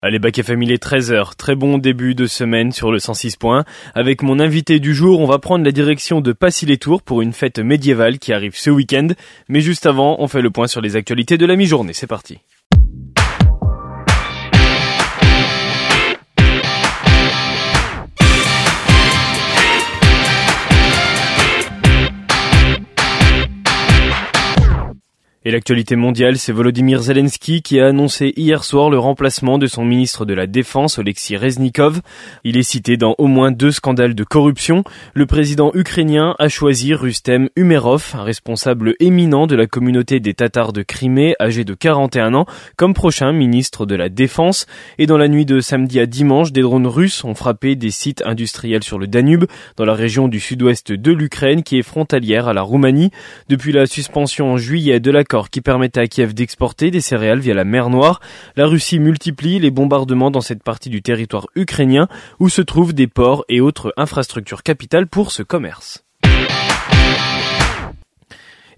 Allez, Bac FM, il est 13h. Très bon début de semaine sur le 106 points. Avec mon invité du jour, on va prendre la direction de Passy-les-Tours pour une fête médiévale qui arrive ce week-end. Mais juste avant, on fait le point sur les actualités de la mi-journée. C'est parti. Et l'actualité mondiale, c'est Volodymyr Zelensky qui a annoncé hier soir le remplacement de son ministre de la Défense, Oleksiy Reznikov. Il est cité dans au moins deux scandales de corruption. Le président ukrainien a choisi Rustem Umerov, un responsable éminent de la communauté des Tatars de Crimée, âgé de 41 ans, comme prochain ministre de la Défense. Et dans la nuit de samedi à dimanche, des drones russes ont frappé des sites industriels sur le Danube, dans la région du sud-ouest de l'Ukraine, qui est frontalière à la Roumanie. Depuis la suspension en juillet de l'accord qui permettait à Kiev d'exporter des céréales via la mer Noire. La Russie multiplie les bombardements dans cette partie du territoire ukrainien où se trouvent des ports et autres infrastructures capitales pour ce commerce.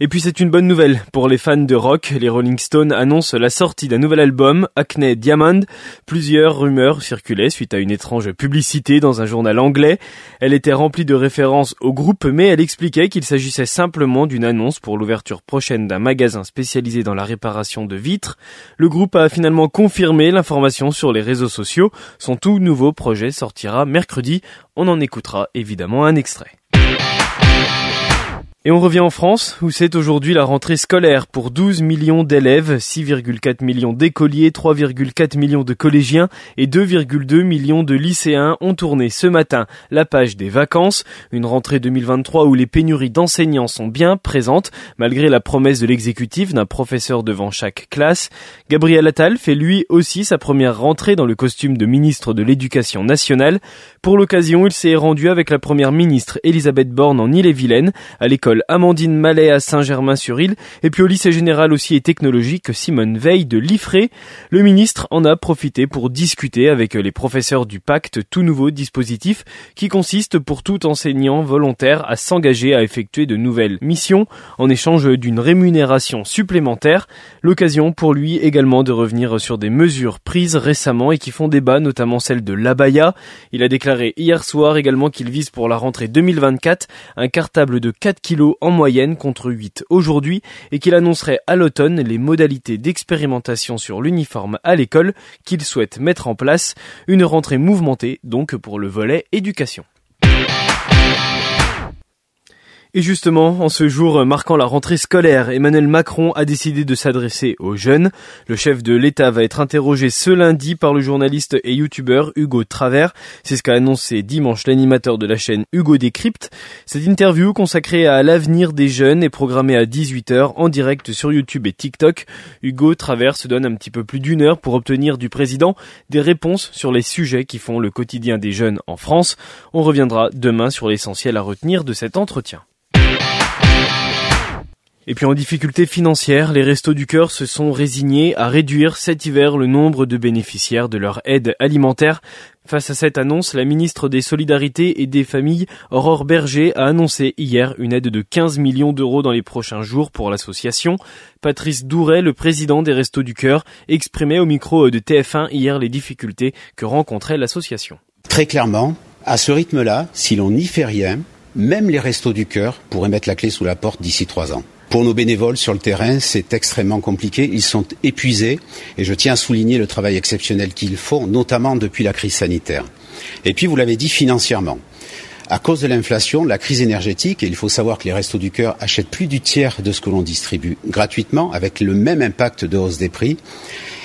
Et puis c'est une bonne nouvelle pour les fans de rock. Les Rolling Stones annoncent la sortie d'un nouvel album, Acne Diamond. Plusieurs rumeurs circulaient suite à une étrange publicité dans un journal anglais. Elle était remplie de références au groupe, mais elle expliquait qu'il s'agissait simplement d'une annonce pour l'ouverture prochaine d'un magasin spécialisé dans la réparation de vitres. Le groupe a finalement confirmé l'information sur les réseaux sociaux. Son tout nouveau projet sortira mercredi. On en écoutera évidemment un extrait. Et on revient en France, où c'est aujourd'hui la rentrée scolaire pour 12 millions d'élèves, 6,4 millions d'écoliers, 3,4 millions de collégiens et 2,2 millions de lycéens ont tourné ce matin la page des vacances, une rentrée 2023 où les pénuries d'enseignants sont bien présentes, malgré la promesse de l'exécutif d'un professeur devant chaque classe. Gabriel Attal fait lui aussi sa première rentrée dans le costume de ministre de l'Éducation nationale. Pour l'occasion, il s'est rendu avec la première ministre Elisabeth Borne en Ille-et-Vilaine, à l'école Amandine Mallet à Saint-Germain-sur-Île et puis au lycée général aussi et technologique Simone Veil de l'IFRE. Le ministre en a profité pour discuter avec les professeurs du pacte tout nouveau dispositif qui consiste pour tout enseignant volontaire à s'engager à effectuer de nouvelles missions en échange d'une rémunération supplémentaire. L'occasion pour lui également de revenir sur des mesures prises récemment et qui font débat, notamment celle de l'abaya. Il a déclaré hier soir également qu'il vise pour la rentrée 2024 un cartable de 4 kg en moyenne contre 8 aujourd'hui et qu'il annoncerait à l'automne les modalités d'expérimentation sur l'uniforme à l'école qu'il souhaite mettre en place. Une rentrée mouvementée donc pour le volet éducation. Et justement, en ce jour marquant la rentrée scolaire, Emmanuel Macron a décidé de s'adresser aux jeunes. Le chef de l'État va être interrogé ce lundi par le journaliste et youtubeur Hugo Travers. C'est ce qu'a annoncé dimanche l'animateur de la chaîne Hugo Décrypte. Cette interview consacrée à l'avenir des jeunes est programmée à 18h en direct sur YouTube et TikTok. Hugo Travers se donne un petit peu plus d'une heure pour obtenir du président des réponses sur les sujets qui font le quotidien des jeunes en France. On reviendra demain sur l'essentiel à retenir de cet entretien. Et puis en difficulté financière, les Restos du Cœur se sont résignés à réduire cet hiver le nombre de bénéficiaires de leur aide alimentaire. Face à cette annonce, la ministre des Solidarités et des Familles, Aurore Berger, a annoncé hier une aide de 15 millions d'euros dans les prochains jours pour l'association. Patrice Douret, le président des Restos du Cœur, exprimait au micro de TF1 hier les difficultés que rencontrait l'association. Très clairement, à ce rythme-là, si l'on n'y fait rien, même les Restos du Cœur pourraient mettre la clé sous la porte d'ici trois ans. Pour nos bénévoles sur le terrain, c'est extrêmement compliqué. Ils sont épuisés et je tiens à souligner le travail exceptionnel qu'ils font, notamment depuis la crise sanitaire. Et puis, vous l'avez dit, financièrement. À cause de l'inflation, la crise énergétique, et il faut savoir que les Restos du Cœur achètent plus du tiers de ce que l'on distribue gratuitement, avec le même impact de hausse des prix,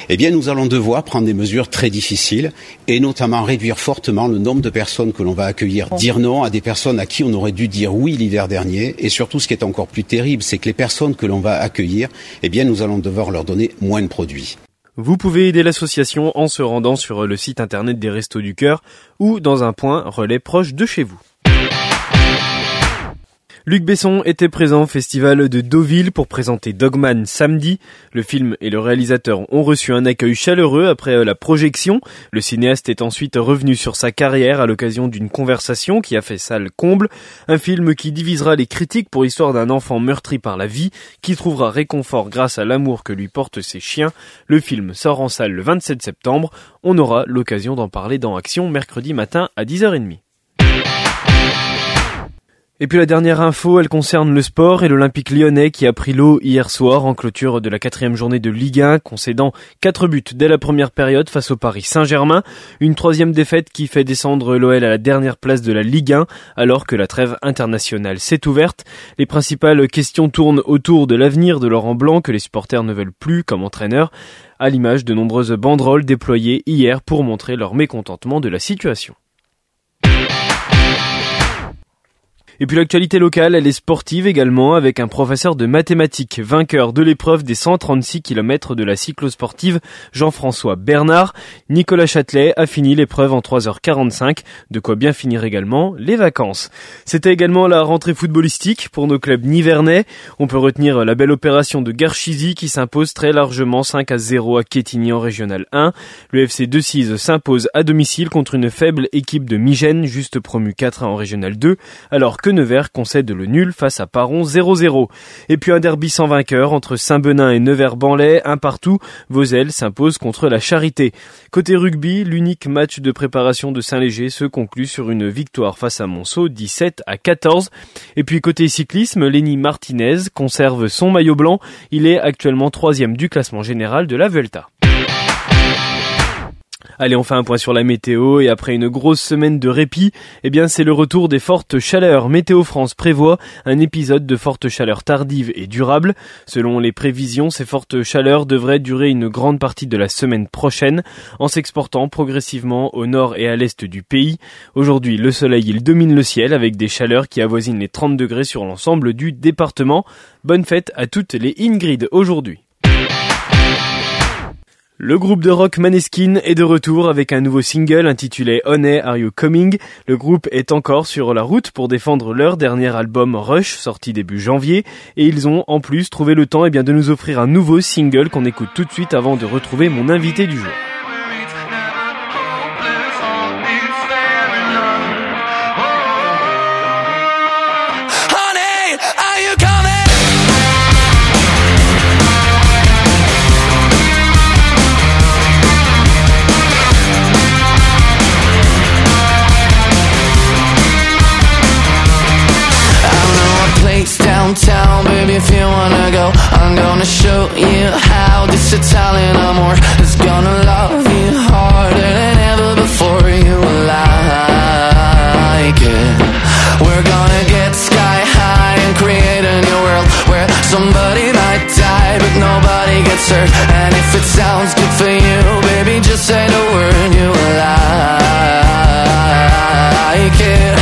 eh bien nous allons devoir prendre des mesures très difficiles et notamment réduire fortement le nombre de personnes que l'on va accueillir, dire non à des personnes à qui on aurait dû dire oui l'hiver dernier et surtout ce qui est encore plus terrible, c'est que les personnes que l'on va accueillir, eh bien nous allons devoir leur donner moins de produits. Vous pouvez aider l'association en se rendant sur le site internet des Restos du Cœur ou dans un point relais proche de chez vous. Luc Besson était présent au festival de Deauville pour présenter Dogman samedi. Le film et le réalisateur ont reçu un accueil chaleureux après la projection. Le cinéaste est ensuite revenu sur sa carrière à l'occasion d'une conversation qui a fait salle comble. Un film qui divisera les critiques pour l'histoire d'un enfant meurtri par la vie qui trouvera réconfort grâce à l'amour que lui portent ses chiens. Le film sort en salle le 27 septembre. On aura l'occasion d'en parler dans Action mercredi matin à 10h30. Et puis la dernière info, elle concerne le sport et l'Olympique lyonnais qui a pris l'eau hier soir en clôture de la quatrième journée de Ligue 1, concédant quatre buts dès la première période face au Paris Saint-Germain. Une troisième défaite qui fait descendre l'OL à la dernière place de la Ligue 1, alors que la trêve internationale s'est ouverte. Les principales questions tournent autour de l'avenir de Laurent Blanc que les supporters ne veulent plus comme entraîneur, à l'image de nombreuses banderoles déployées hier pour montrer leur mécontentement de la situation. Et puis l'actualité locale, elle est sportive également avec un professeur de mathématiques vainqueur de l'épreuve des 136 km de la cyclosportive Jean-François Bernard. Nicolas Châtelet a fini l'épreuve en 3h45, de quoi bien finir également les vacances. C'était également la rentrée footballistique pour nos clubs nivernais. On peut retenir la belle opération de Garchizy qui s'impose très largement 5 à 0 à Quetigny en régional 1. Le FC 2 s'impose à domicile contre une faible équipe de Migène, juste promu 4 en régional 2, alors Nevers concède le nul face à Paron 0-0. Et puis un derby sans vainqueur entre Saint-Benin et Nevers-Banlay, un partout, Vosel s'impose contre la Charité. Côté rugby, l'unique match de préparation de Saint-Léger se conclut sur une victoire face à Monceau 17 à 14. Et puis côté cyclisme, Lenny Martinez conserve son maillot blanc, il est actuellement troisième du classement général de la Vuelta. Allez, on fait un point sur la météo et après une grosse semaine de répit, eh bien c'est le retour des fortes chaleurs. Météo France prévoit un épisode de fortes chaleurs tardives et durables. Selon les prévisions, ces fortes chaleurs devraient durer une grande partie de la semaine prochaine en s'exportant progressivement au nord et à l'est du pays. Aujourd'hui, le soleil il domine le ciel avec des chaleurs qui avoisinent les 30 degrés sur l'ensemble du département. Bonne fête à toutes les Ingrid aujourd'hui. Le groupe de rock Maneskin est de retour avec un nouveau single intitulé Honey Are You Coming? Le groupe est encore sur la route pour défendre leur dernier album Rush sorti début janvier et ils ont en plus trouvé le temps eh bien, de nous offrir un nouveau single qu'on écoute tout de suite avant de retrouver mon invité du jour. I'm gonna show you how this Italian amor is gonna love you harder than ever before. You like it. We're gonna get sky high and create a new world Where somebody might die but nobody gets hurt. And if it sounds good for you, baby just say the word. You like it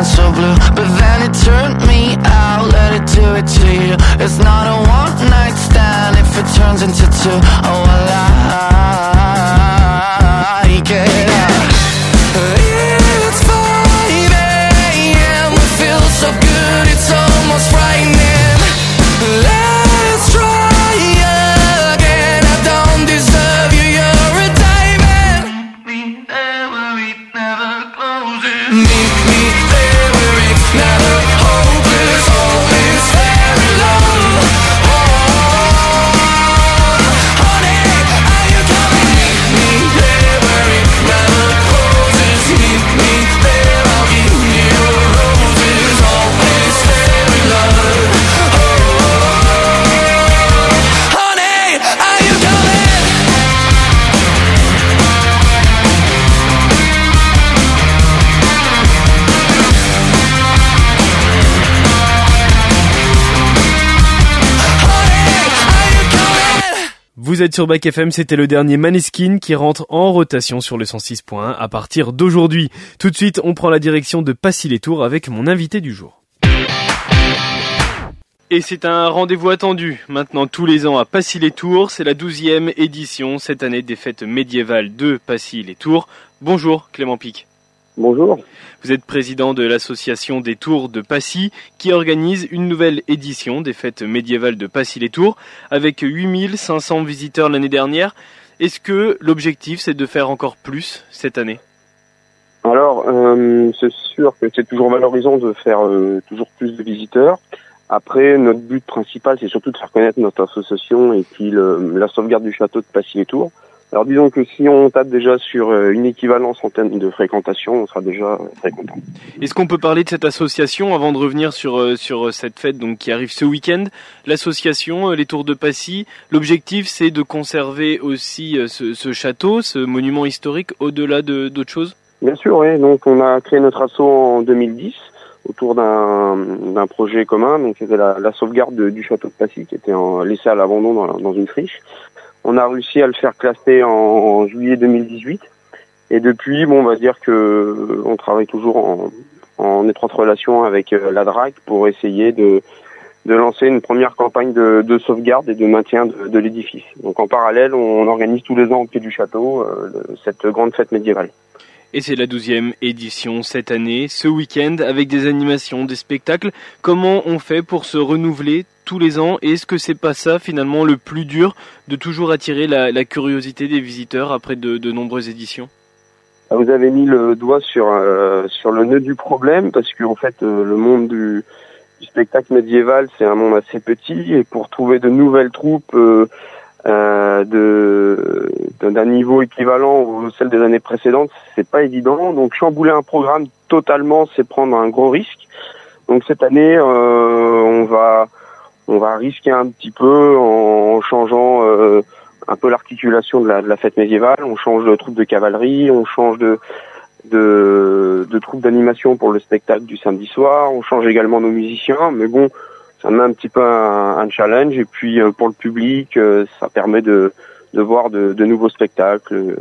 feeling so blue But then it turned me out, let it do it to you. It's not a one night stand. If it turns into two Oh, I lied Vous êtes sur Bac FM, c'était le dernier Maneskin qui rentre en rotation sur le 106.1 à partir d'aujourd'hui. Tout de suite, on prend la direction de Passy-les-Tours avec mon invité du jour. Et c'est un rendez-vous attendu maintenant tous les ans à Passy-les-Tours. C'est la douzième édition cette année des fêtes médiévales de Passy-les-Tours. Bonjour Clément Pic. Bonjour. Vous êtes président de l'association des Tours de Passy qui organise une nouvelle édition des fêtes médiévales de Passy-les-Tours avec 8500 visiteurs l'année dernière. Est-ce que l'objectif c'est de faire encore plus cette année? Alors, euh, c'est sûr que c'est toujours valorisant de faire euh, toujours plus de visiteurs. Après, notre but principal, c'est surtout de faire connaître notre association et puis le, la sauvegarde du château de Passy-les-Tours. Alors disons que si on tape déjà sur euh, une équivalence en termes de fréquentation, on sera déjà très content. Est-ce qu'on peut parler de cette association avant de revenir sur euh, sur cette fête donc qui arrive ce week-end? L'association euh, Les Tours de Passy, l'objectif c'est de conserver aussi ce, ce, château, ce monument historique au-delà de d'autres choses? Bien sûr, oui. Donc on a créé notre asso en 2010 autour d'un projet commun. Donc c'était la, la, sauvegarde du château de Passy qui était en, laissé à l'abandon dans, dans, une friche. On a réussi à le faire classer en, juillet 2018. Et depuis, bon, on va dire que on travaille toujours en, étroite relation avec euh, la DRAC pour essayer de, lancer une première campagne de, de sauvegarde et de maintien de, de l'édifice. Donc en parallèle, on organise tous les ans au pied du château euh, cette grande fête médiévale. Et c'est la douzième édition cette année, ce week-end, avec des animations, des spectacles. Comment on fait pour se renouveler tous les ans Et est-ce que c'est pas ça finalement le plus dur de toujours attirer la, curiosité des visiteurs après de, nombreuses éditions? Ah, Vous avez mis le doigt sur euh, sur le nœud du problème parce qu'en fait euh, le monde du, spectacle médiéval c'est un monde assez petit et pour trouver de nouvelles troupes euh, d'un niveau équivalent aux celles des années précédentes, c'est pas évident. Donc chambouler un programme totalement, c'est prendre un gros risque. Donc cette année, on va on va risquer un petit peu en changeant euh, un peu l'articulation de la, de la, fête médiévale. On change de troupe de cavalerie, on change de de, de troupe d'animation pour le spectacle du samedi soir. On change également nos musiciens, mais bon, ça met un petit peu un, un challenge. Et puis euh, pour le public, euh, ça permet de, de voir de, de, nouveaux spectacles euh,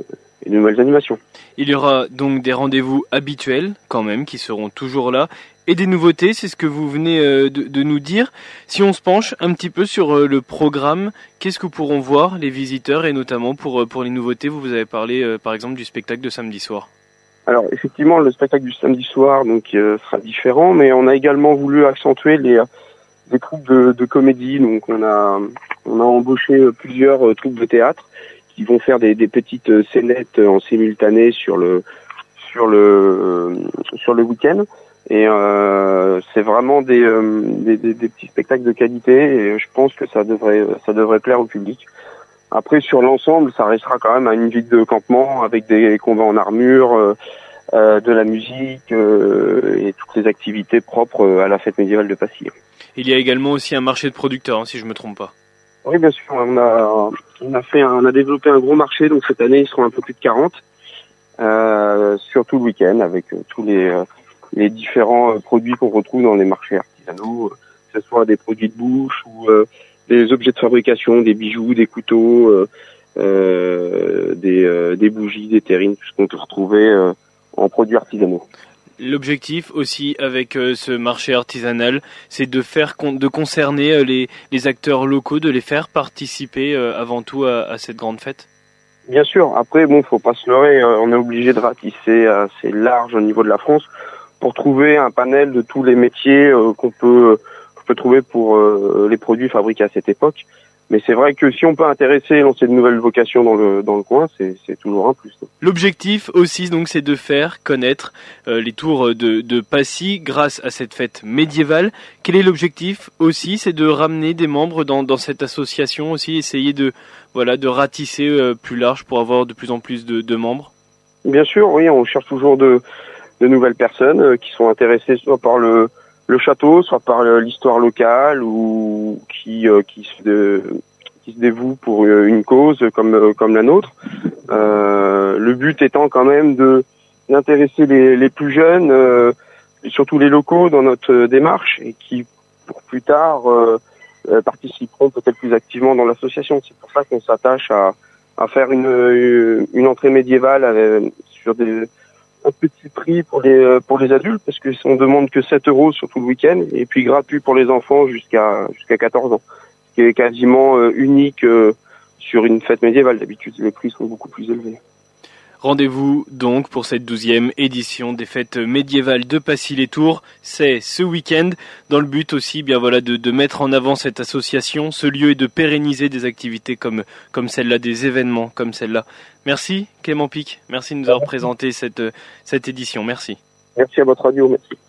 et de nouvelles animations. Il y aura donc des rendez-vous habituels quand même qui seront toujours là et des nouveautés, c'est ce que vous venez de, de, nous dire. Si on se penche un petit peu sur le programme, qu'est-ce que pourront voir les visiteurs et notamment pour, pour les nouveautés Vous vous avez parlé par exemple du spectacle de samedi soir. Alors effectivement, le spectacle du samedi soir donc euh, sera différent, mais on a également voulu accentuer les des troupes de, de, comédie. Donc on a on a embauché plusieurs euh, troupes de théâtre qui vont faire des, petites scénettes en simultané sur le sur le euh, sur le week-end. Et euh, c'est vraiment des, euh, des, petits spectacles de qualité et je pense que ça devrait ça devrait plaire au public. Après sur l'ensemble, ça restera quand même à une ville de campement avec des combats en armure, euh, euh, de la musique euh, et toutes les activités propres à la fête médiévale de Passy. Il y a également aussi un marché de producteurs, hein, si je me trompe pas. Oui, bien sûr. On a, on a fait, un, on a développé un gros marché. Donc cette année, ils seront un peu plus de 40, euh, sur tout le week-end, avec euh, tous les, euh, différents euh, produits qu'on retrouve dans les marchés artisanaux, que ce soit des produits de bouche ou des objets de fabrication, des bijoux, des couteaux, des, des bougies, des terrines, tout ce qu'on peut retrouver en produits artisanaux. L'objectif aussi avec euh, ce marché artisanal, c'est de faire de concerner euh, les, les, acteurs locaux, de les faire participer euh, avant tout à, à, cette grande fête. Bien sûr. Après, bon, faut pas se leurrer. on est obligé de ratisser assez large au niveau de la France pour trouver un panel de tous les métiers qu'on peut, qu'on peut trouver pour les produits fabriqués à cette époque. Mais c'est vrai que si on peut intéresser et lancer de nouvelles vocations dans le, dans le coin, c'est toujours un plus. L'objectif aussi, donc, c'est de faire connaître euh, les tours de, de Passy grâce à cette fête médiévale. Quel est l'objectif aussi C'est de ramener des membres dans, dans cette association aussi, essayer de, voilà, de ratisser euh, plus large pour avoir de plus en plus de, de membres? Bien sûr, oui, on cherche toujours de, de nouvelles personnes euh, qui sont intéressées soit par le, le château, soit par l'histoire locale ou qui euh, qui se de, qui se dévoue pour euh, une cause comme euh, comme la nôtre. Euh, le but étant quand même de d'intéresser les, les plus jeunes, euh, surtout les locaux, dans notre démarche et qui pour plus tard participeront peut-être plus activement dans l'association. C'est pour ça qu'on s'attache à, à faire une, une entrée médiévale sur des petit prix pour les pour les adultes parce que on demande que 7 euros sur tout le week-end et puis gratuit pour les enfants jusqu'à jusqu'à 14 ans, ce qui est quasiment unique sur une fête médiévale. D'habitude, les prix sont beaucoup plus élevés. Rendez-vous donc pour cette douzième édition des fêtes médiévales de Passy-les-Tours. C'est ce week-end dans le but aussi bien voilà de, de, mettre en avant cette association, ce lieu et de pérenniser des activités comme, comme celle-là, des événements comme celle-là. Merci Clément Pic, merci de nous avoir présenté cette, cette édition. Merci. Merci à votre radio, merci.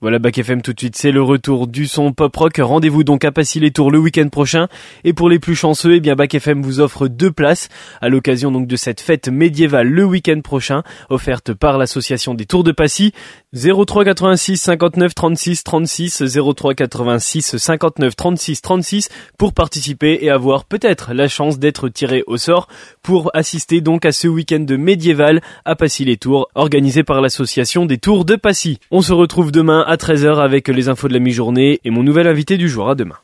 Voilà, Bac FM tout de suite, c'est le retour du son pop rock. Rendez-vous donc à Passy les Tours le week-end prochain. Et pour les plus chanceux, eh bien Bac FM vous offre deux places à l'occasion donc de cette fête médiévale le week-end prochain, offerte par l'association des Tours de Passy. 03 86 59 36 36 03 86 59 36 36 pour participer et avoir peut-être la chance d'être tiré au sort pour assister donc à ce week-end médiéval à Passy les Tours organisé par l'association des Tours de Passy. On se retrouve demain à 13h avec les infos de la mi-journée et mon nouvel invité du jour. À demain.